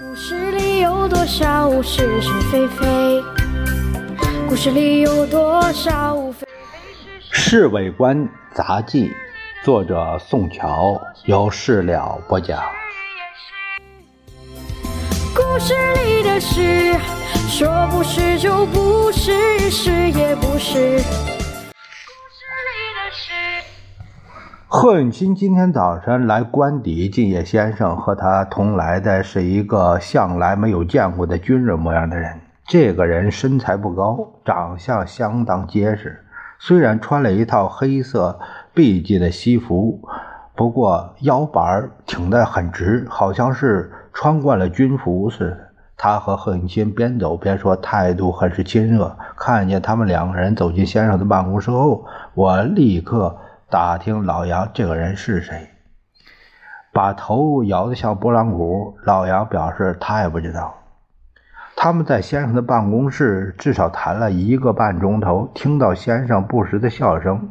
故事里有多少是是非非？故事里有多少非非《侍卫官杂记》，作者宋乔，由事了播讲。故事里的事，说不是就不是，是也不是。贺允钦今天早晨来官邸，敬业先生和他同来的是一个向来没有见过的军人模样的人。这个人身材不高，长相相当结实。虽然穿了一套黑色笔迹的西服，不过腰板挺得很直，好像是穿惯了军服似的。他和贺允钦边走边说，态度很是亲热。看见他们两个人走进先生的办公室后，我立刻打听老杨这个人是谁，把头摇得像拨浪鼓。老杨表示他也不知道。他们在先生的办公室至少谈了一个半钟头，听到先生不时的笑声，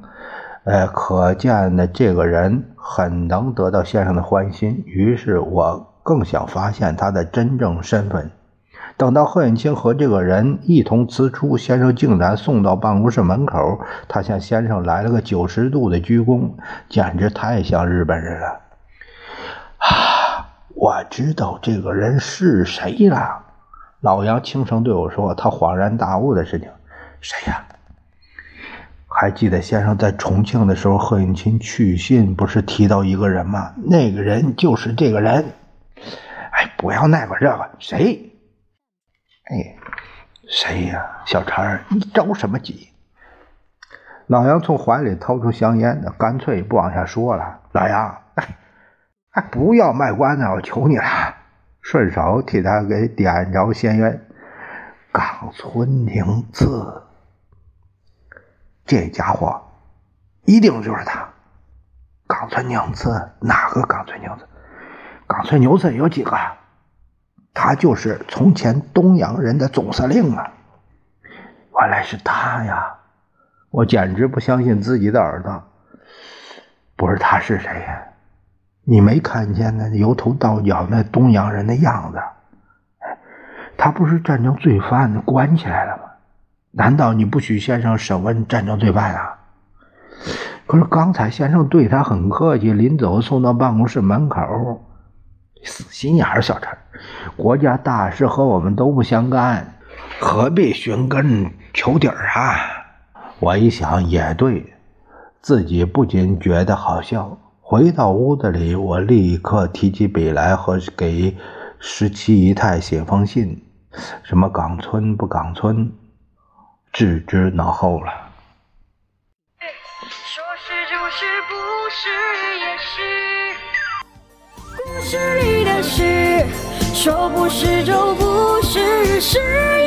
呃，可见的这个人很能得到先生的欢心。于是我更想发现他的真正身份。等到贺远清和这个人一同辞出，先生竟然送到办公室门口，他向先生来了个九十度的鞠躬，简直太像日本人了。啊，我知道这个人是谁了。老杨轻声对我说：“他恍然大悟的事情，谁呀？还记得先生在重庆的时候，贺允钦去信不是提到一个人吗？那个人就是这个人。哎，不要那个这个，谁？哎，谁呀？小陈，你着什么急？”老杨从怀里掏出香烟，干脆不往下说了。老杨，哎，不要卖关子，我求你了。顺手替他给点着仙烟，冈村宁次，这家伙一定就是他。冈村宁次哪个冈村宁次？冈村宁次有几个？他就是从前东洋人的总司令啊！原来是他呀！我简直不相信自己的耳朵。不是他是谁呀？你没看见那由头到脚那东洋人的样子？他不是战争罪犯，关起来了吗？难道你不许先生审问战争罪犯啊？可是刚才先生对他很客气，临走送到办公室门口。死心眼儿，小陈，国家大事和我们都不相干，何必寻根求底儿啊？我一想也对，自己不仅觉得好笑。回到屋子里，我立刻提起笔来，和给十七姨太写封信。什么冈村不冈村，置之脑后了。说是就是，不是也是。故事里的事，说不是就不是，是。